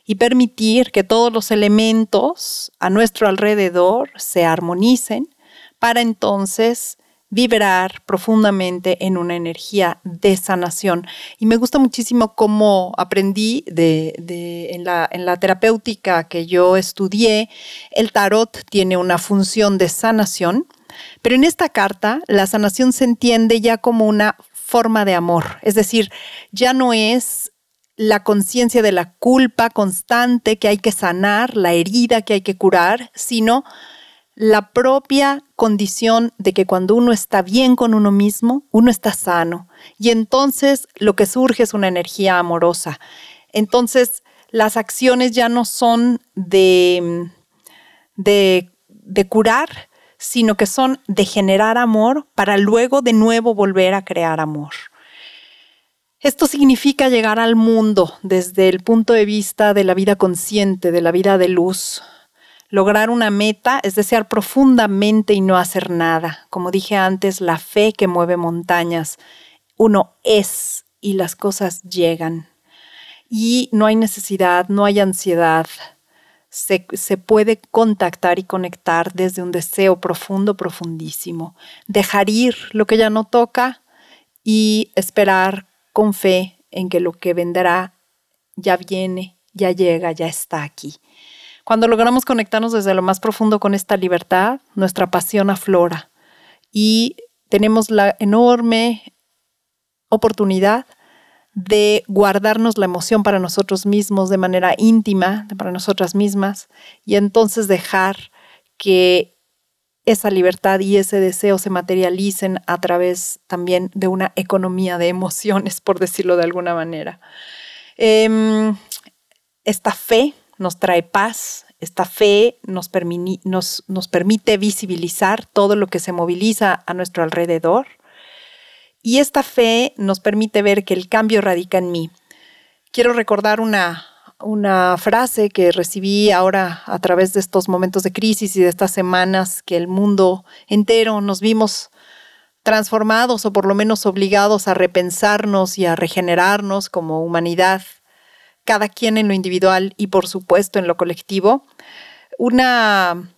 y permitir que todos los elementos a nuestro alrededor se armonicen para entonces vibrar profundamente en una energía de sanación. Y me gusta muchísimo cómo aprendí en, la, en la terapéutica que yo estudié, el tarot tiene una función de sanación, pero en esta carta la sanación se entiende ya como una forma de amor, es decir, ya no es la conciencia de la culpa constante que hay que sanar, la herida que hay que curar, sino la propia condición de que cuando uno está bien con uno mismo, uno está sano. Y entonces lo que surge es una energía amorosa. Entonces las acciones ya no son de, de, curar, sino que son de generar amor para luego de nuevo volver a crear amor. Esto significa llegar al mundo desde el punto de vista de la vida consciente, de la vida de luz. Lograr una meta es desear profundamente y no hacer nada. Como dije antes, la fe que mueve montañas. Uno es y las cosas llegan. Y no hay necesidad, no hay ansiedad. Se, puede contactar y conectar desde un deseo profundo, profundísimo. Dejar ir lo que ya no toca y esperar con fe en que lo que vendrá ya viene, ya llega, ya está aquí. Cuando logramos conectarnos desde lo más profundo con esta libertad, nuestra pasión aflora y tenemos la enorme oportunidad de guardarnos la emoción para nosotros mismos de manera íntima, para nosotras mismas, y entonces dejar que esa libertad y ese deseo se materialicen a través también de una economía de emociones, por decirlo de alguna manera. Em, esta fe nos trae paz, esta fe nos, permite visibilizar todo lo que se moviliza a nuestro alrededor y esta fe nos permite ver que el cambio radica en mí. Quiero recordar una, una frase que recibí ahora a través de estos momentos de crisis y de estas semanas que el mundo entero nos vimos transformados o por lo menos obligados a repensarnos y a regenerarnos como humanidad, cada quien en lo individual y por supuesto en lo colectivo. Una,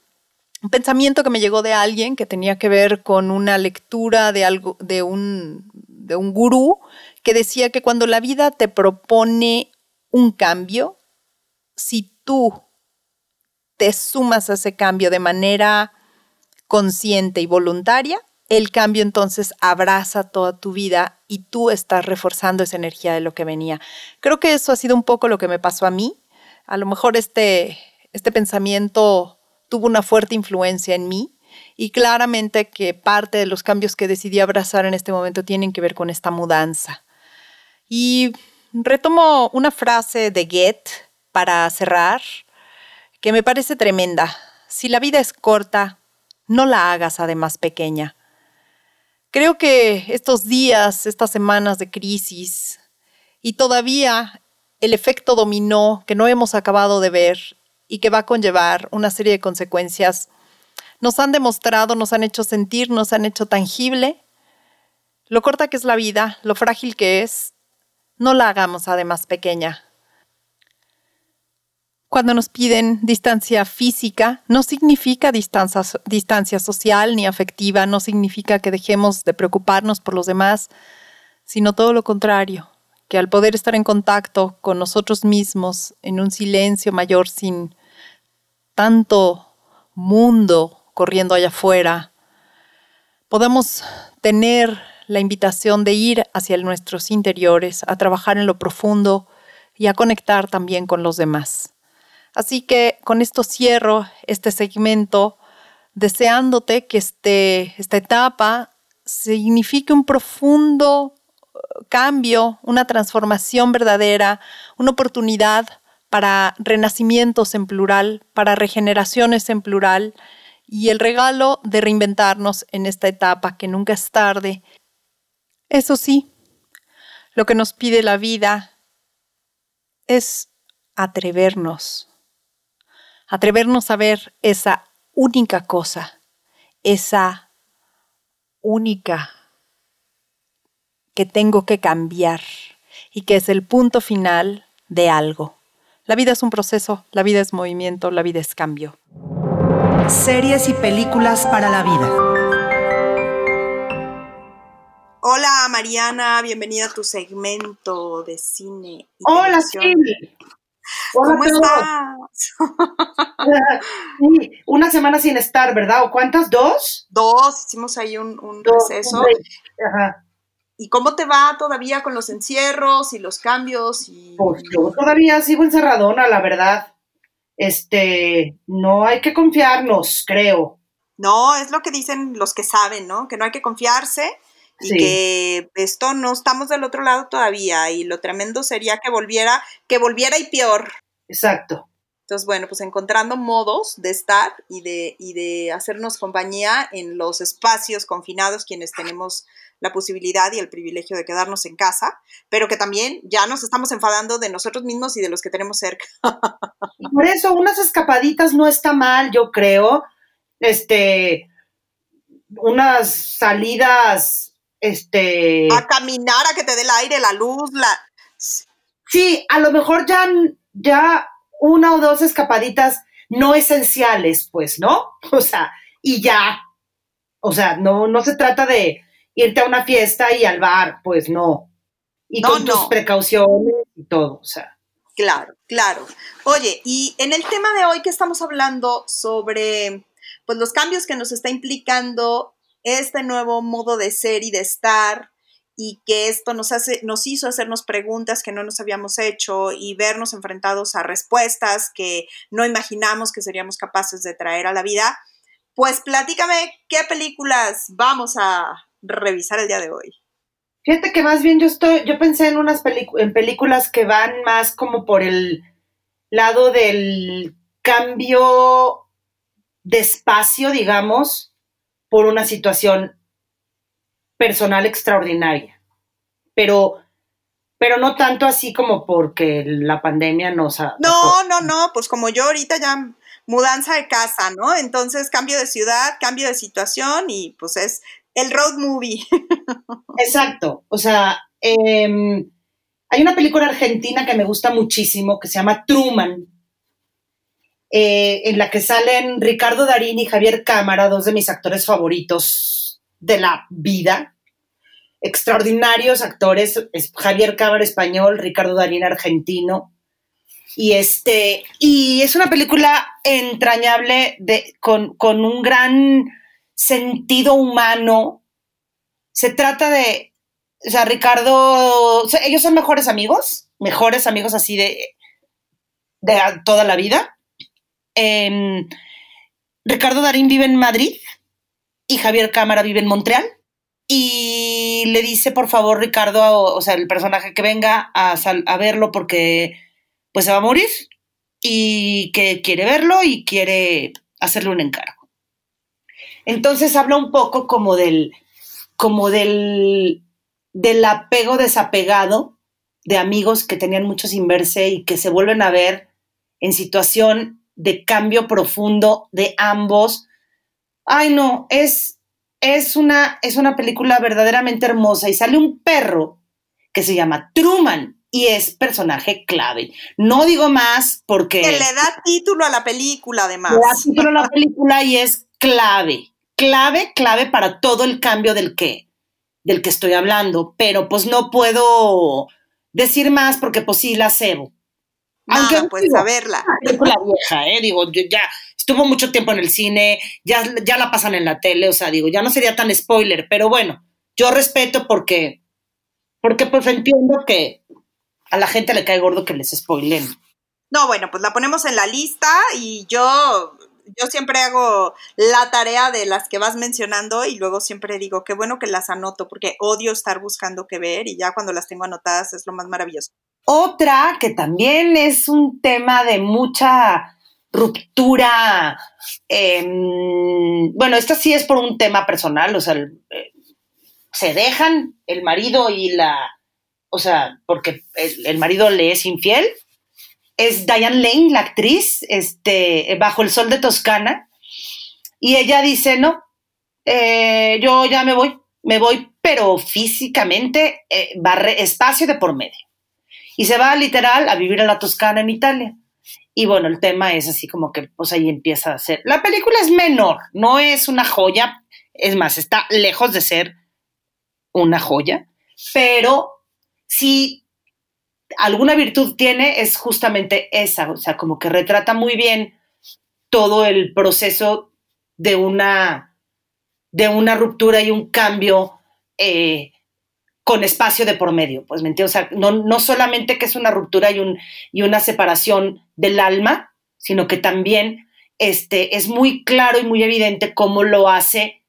un pensamiento que me llegó de alguien que tenía que ver con una lectura de algo de un de un gurú que decía que cuando la vida te propone un cambio, si tú te sumas a ese cambio de manera consciente y voluntaria, el cambio entonces abraza toda tu vida y tú estás reforzando esa energía de lo que venía. Creo que eso ha sido un poco lo que me pasó a mí. A lo mejor este, este pensamiento tuvo una fuerte influencia en mí y claramente que parte de los cambios que decidí abrazar en este momento tienen que ver con esta mudanza. Y Retomo una frase de Goethe para cerrar, que me parece tremenda. Si la vida es corta, no la hagas además pequeña. Creo que estos días, estas semanas de crisis y todavía el efecto dominó que no hemos acabado de ver y que va a conllevar una serie de consecuencias, nos han demostrado, nos han hecho sentir, nos han hecho tangible lo corta que es la vida, lo frágil que es no la hagamos además pequeña. Cuando nos piden distancia física, no significa distancia, distancia social ni afectiva, no significa que dejemos de preocuparnos por los demás, sino todo lo contrario, que al poder estar en contacto con nosotros mismos en un silencio mayor sin tanto mundo corriendo allá afuera, podamos tener la invitación de ir hacia nuestros interiores, a trabajar en lo profundo y a conectar también con los demás. Así que con esto cierro este segmento deseándote que este, esta etapa signifique un profundo uh, cambio, una transformación verdadera, una oportunidad para renacimientos en plural, para regeneraciones en plural y el regalo de reinventarnos en esta etapa que nunca es tarde eso sí, lo que nos pide la vida es atrevernos, atrevernos a ver esa única cosa, esa única que tengo que cambiar y que es el punto final de algo. La vida es un proceso, la vida es movimiento, la vida es cambio. Series y películas para la vida. Hola Mariana, bienvenida a tu segmento de cine. Y Hola, sí. ¿Cómo estás? una semana sin estar, ¿verdad? ¿O cuántas? ¿Dos? Dos, hicimos ahí un, un receso. Ajá. ¿Y cómo te va todavía con los encierros y los cambios? Y... Pues yo todavía sigo encerradona, la verdad. Este, no hay que confiarnos, creo. No, es lo que dicen los que saben, ¿no? Que no hay que confiarse y que esto no estamos del otro lado todavía y lo tremendo sería que volviera, que volviera y peor. Exacto. Entonces, bueno, pues encontrando modos de estar y de, y de hacernos compañía en los espacios confinados, quienes tenemos la posibilidad y el privilegio de quedarnos en casa, pero que también ya nos estamos enfadando de nosotros mismos y de los que tenemos cerca. Por eso, unas escapaditas no está mal, yo creo. Este, unas salidas, este... A caminar, a que te dé el aire, la luz, la... Sí, a lo mejor ya, ya una o dos escapaditas no esenciales, pues, ¿no? O sea, y ya. O sea, no, no se trata de irte a una fiesta y al bar, pues no. Y No, con tus precauciones y todo, o sea. Claro, claro. Oye, y en el tema de hoy que estamos hablando sobre pues los cambios que nos está implicando este nuevo modo de ser y de estar y que esto nos hace nos hizo hacernos preguntas que no nos habíamos hecho y vernos enfrentados a respuestas que no imaginamos que seríamos capaces de traer a la vida. Pues platícame qué películas vamos a revisar el día de hoy. Fíjate que más bien yo estoy, yo pensé en unas en películas que van más como por el lado del cambio de espacio, digamos, por una situación personal extraordinaria. Pero, pero no tanto así como porque la pandemia nos ha. No, no, no, pues como yo ahorita ya mudanza de casa, ¿no? Entonces cambio de ciudad, cambio de situación y pues es el road movie. Exacto. O sea, em, hay una película argentina que me gusta muchísimo que se llama Truman, eh, en la que salen Ricardo Darín y Javier Cámara, dos de mis actores favoritos de la vida. Extraordinarios actores, es Javier Cámara español, Ricardo Darín argentino. Y este, y es una película entrañable de, con, con un gran sentido humano. Se trata de, o sea, Ricardo, ellos son mejores amigos, mejores amigos así de, de toda la vida. Em, Ricardo Darín vive en Madrid y Javier Cámara vive en Montreal. Y le dice, por favor, Ricardo, o, sea, el personaje que venga a, a verlo porque pues se va a morir y que quiere verlo y quiere hacerle un encargo. Entonces habla un poco como del, como del, del apego desapegado de amigos que tenían mucho sin verse y que se vuelven a ver en situación de cambio profundo de ambos. Ay, no, es, es, una, es una película verdaderamente hermosa y sale un perro que se llama Truman y es personaje clave. No digo más porque Que le da título a la película, además. le da título a la película y es clave, clave, clave para todo el cambio del que, del que estoy hablando, pero pues no puedo decir más porque pues sí la cebo. Nada, Aunque, pues digo, a verla. película vieja, ¿eh? Digo, yo ya estuvo mucho tiempo en el cine, ya, ya la pasan en la tele, o sea, digo, ya no sería tan spoiler, pero bueno, yo respeto porque, porque pues entiendo que a la gente le cae gordo que les spoilen. No, bueno, pues la ponemos en la lista y yo, yo siempre hago la tarea de las que vas mencionando y luego siempre digo, qué bueno que las anoto porque odio estar buscando qué ver y ya cuando las tengo anotadas es lo más maravilloso. Otra que también es un tema de mucha ruptura, em, bueno, esta sí es por un tema personal, o sea, eh, se dejan el marido y la, o sea, porque el, el marido le es infiel, es Diane Lane, la actriz, este, bajo el sol de Toscana, y ella dice, no, eh, yo ya me voy, me voy, pero físicamente, eh, barre espacio de por medio y se va literal a vivir a la Toscana en Italia. Y bueno, el tema es así como que pues ahí empieza a ser. La película es menor, no es una joya, es más, está lejos de ser una joya, pero si alguna virtud tiene es justamente esa, o sea, como que retrata muy bien todo el proceso de una, de una ruptura y un cambio eh, con espacio de por medio, pues, ¿me entiendes? O sea, no, no solamente que es una ruptura y, un, y una separación del alma, sino que también este, es muy claro y muy evidente cómo lo hace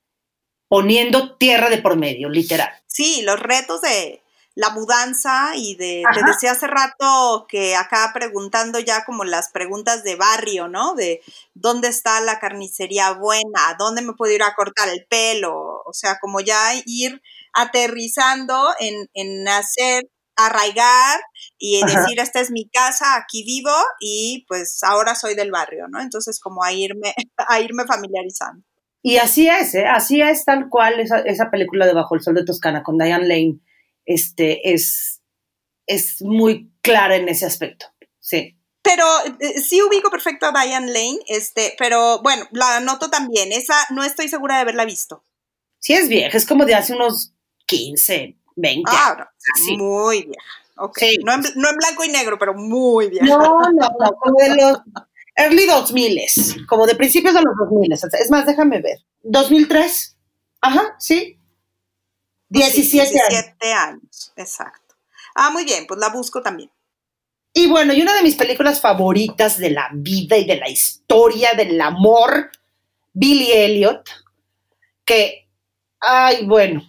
poniendo tierra de por medio, literal. Sí, los retos de, la mudanza y de, te decía hace rato que acá preguntando ya como las preguntas de barrio, ¿no? De dónde está la carnicería buena, dónde me puedo ir a cortar el pelo, o sea, como ya ir aterrizando en, en hacer, arraigar y Ajá. decir, esta es mi casa, aquí vivo y pues ahora soy del barrio, ¿no? Entonces como a irme, a irme familiarizando. Y así es, ¿eh? así es tal cual esa, esa película de Bajo el Sol de Toscana con Diane Lane, este, es, es muy clara en ese aspecto, sí. Pero eh, sí ubico perfecto a Diane Lane, este, pero bueno, la anoto también. Esa no estoy segura de haberla visto. Sí es vieja, es como de hace unos 15, 20 Ah, años. no, así. muy vieja. Ok. Sí. No, en, no en blanco y negro, pero muy vieja. No, no, no, como de los early 2000, como de principios de los 2000. Es más, déjame ver. 2003. Ajá, sí. 17 Sí, años. 17 años, exacto. Ah, muy bien, pues la busco también. Y bueno, y una de mis películas favoritas de la vida y de la historia del amor, Billy Elliot, que, ay, bueno,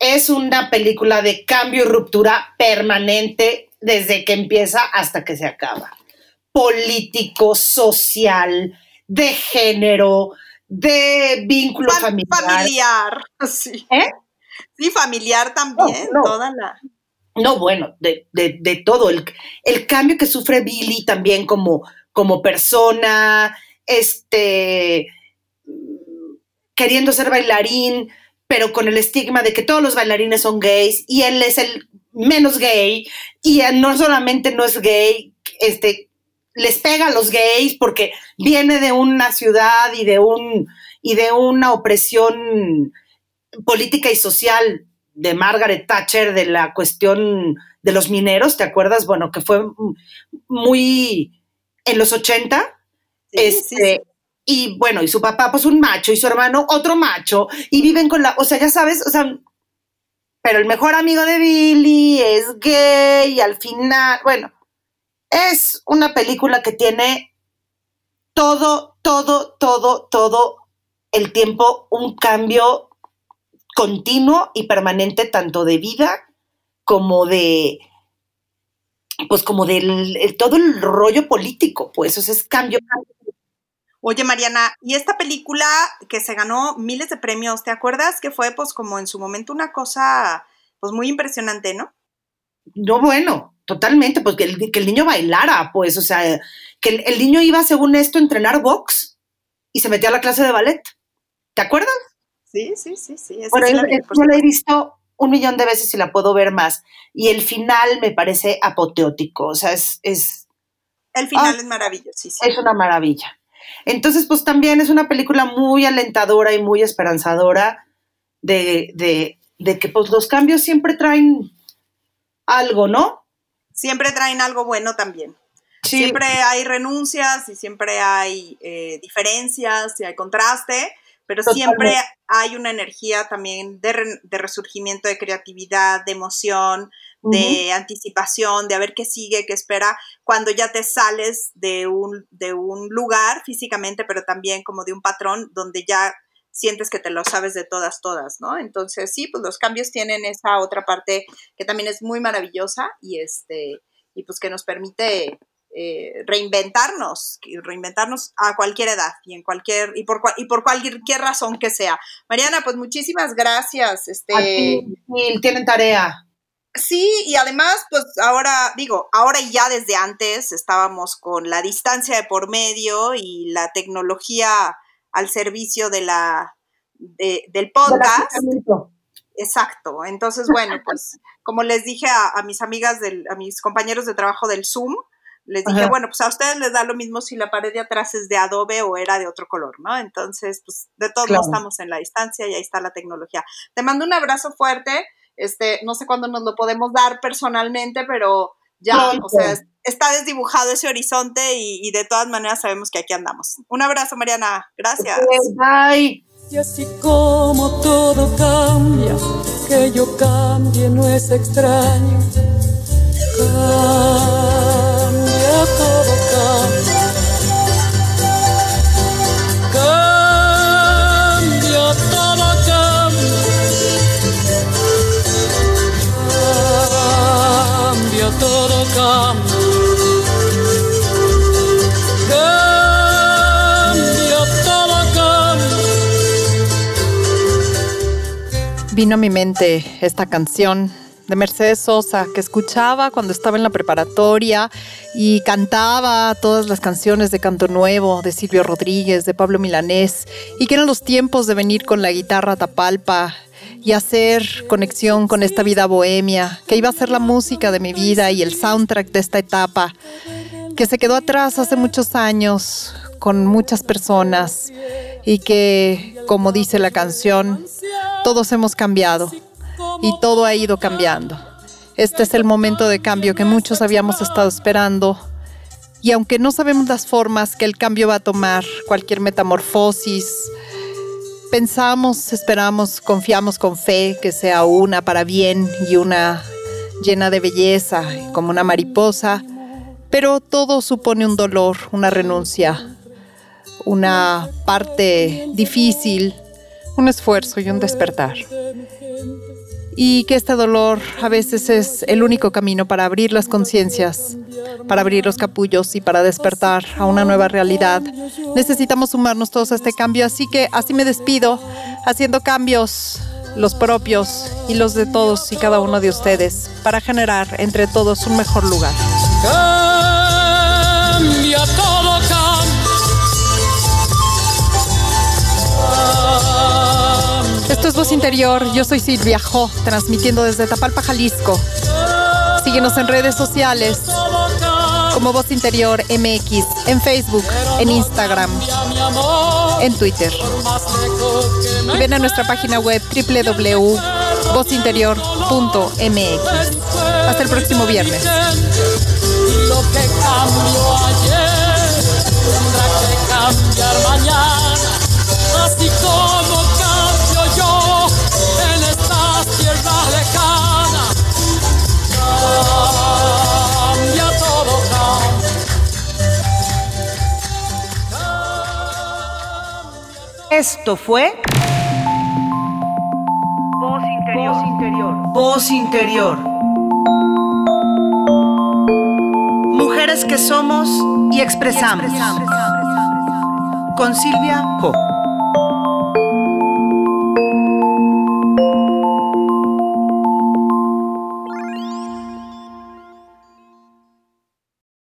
es una película de cambio y ruptura permanente desde que empieza hasta que se acaba. Político, social, de género, de vínculo Fam- familiar. Familiar, sí. ¿Eh? Sí, familiar también, No, no. toda la... No, bueno, de, de- de todo. El, el cambio que sufre Billy también como, como persona, este, queriendo ser bailarín, pero con el estigma de que todos los bailarines son gays y él es el menos gay y él no solamente no es gay, este, les pega a los gays porque viene de una ciudad y de un y de una opresión política y social de Margaret Thatcher de la cuestión de los mineros, ¿te acuerdas? Bueno, que fue muy en los 80. Sí, sí, este, sí. Y bueno, y su papá, pues un macho, y su hermano, otro macho, y viven con la, o sea, ya sabes, o sea, pero el mejor amigo de Billy es gay, y al final, bueno, es una película que tiene todo, todo, todo, todo el tiempo un cambio continuo y permanente tanto de vida como de pues como del el- todo el rollo político, pues o sea, es cambio. Oye, Mariana, y esta película que se ganó miles de premios, ¿te acuerdas que fue pues como en su momento una cosa pues muy impresionante, ¿no? No, bueno, totalmente, pues que el, que el niño bailara, pues, o sea, que el, el niño iba, según esto, a entrenar box y se metía a la clase de ballet. ¿Te acuerdas? Sí, sí, sí, sí. Bueno, sí yo, la vi, por yo la he visto un millón de veces y la puedo ver más. Y el final me parece apoteótico, o sea, es, es, El final Ah. es maravillosísimo. es una maravilla. Entonces, pues también es una película muy alentadora y muy esperanzadora de, de, de que pues los cambios siempre traen algo, ¿no? Siempre traen algo bueno también. Sí. Siempre hay renuncias y siempre hay eh, diferencias y hay contraste, pero Totalmente. siempre hay una energía también de, re- de resurgimiento, de creatividad, de emoción, de anticipación, de a ver qué sigue, qué espera, cuando ya te sales de un, de un lugar físicamente, pero también como de un patrón donde ya sientes que te lo sabes de todas, todas, ¿no? Entonces, sí, pues los cambios tienen esa otra parte que también es muy maravillosa y este, y pues que nos permite eh, reinventarnos, reinventarnos a cualquier edad y en cualquier, y por, y por cualquier razón que sea. Mariana, pues muchísimas gracias. Este, A ti, Gil, tienen tarea. Sí, y además, pues ahora, digo, ahora y ya desde antes estábamos con la distancia de por medio y la tecnología al servicio de la de- del podcast. Exacto. Entonces, bueno, pues como les dije a, a mis amigas, del, a mis compañeros de trabajo del Zoom, les dije, Ajá. bueno, pues a ustedes les da lo mismo si la pared de atrás es de adobe o era de otro color, ¿no? Entonces, pues de todos modos Claro. estamos en la distancia y ahí está la tecnología. Te mando un abrazo fuerte. Este, no sé cuándo nos lo podemos dar personalmente, pero ya, Pronto. o sea, es- está desdibujado ese horizonte y, y de todas maneras sabemos que aquí andamos. Un abrazo, Mariana. Gracias. Bye. Y así como todo cambia, que yo cambie no es extraño. Cambia, todo. Vino a mi mente esta canción de Mercedes Sosa que escuchaba cuando estaba en la preparatoria y cantaba todas las canciones de Canto Nuevo, de Silvio Rodríguez, de Pablo Milanés, y que eran los tiempos de venir con la guitarra tapalpa y hacer conexión con esta vida bohemia, que iba a ser la música de mi vida y el soundtrack de esta etapa, que se quedó atrás hace muchos años con muchas personas y que, como dice la canción, todos hemos cambiado y todo ha ido cambiando. Este es el momento de cambio que muchos habíamos estado esperando. Y aunque no sabemos las formas que el cambio va a tomar, cualquier metamorfosis, pensamos, esperamos, confiamos con fe que sea una para bien y una llena de belleza, como una mariposa, pero todo supone un dolor, una renuncia, una parte difícil, un esfuerzo y un despertar y que este dolor a veces es el único camino para abrir las conciencias, para abrir los capullos y para despertar a una nueva realidad. Necesitamos sumarnos todos a este cambio, así que así me despido, haciendo cambios los propios y los de todos y cada uno de ustedes para generar entre todos un mejor lugar. Voz Interior, yo soy Silvia Jo, transmitiendo desde Tapalpa, Jalisco. Síguenos en redes sociales como Voz Interior MX, en Facebook, en Instagram, en Twitter. Y ven a nuestra página web www.vozinterior.mx. Hasta el próximo viernes. Así como Esto fue Voz Interior. Voz Interior. Mujeres que somos y expresamos. Con Silvia Ho.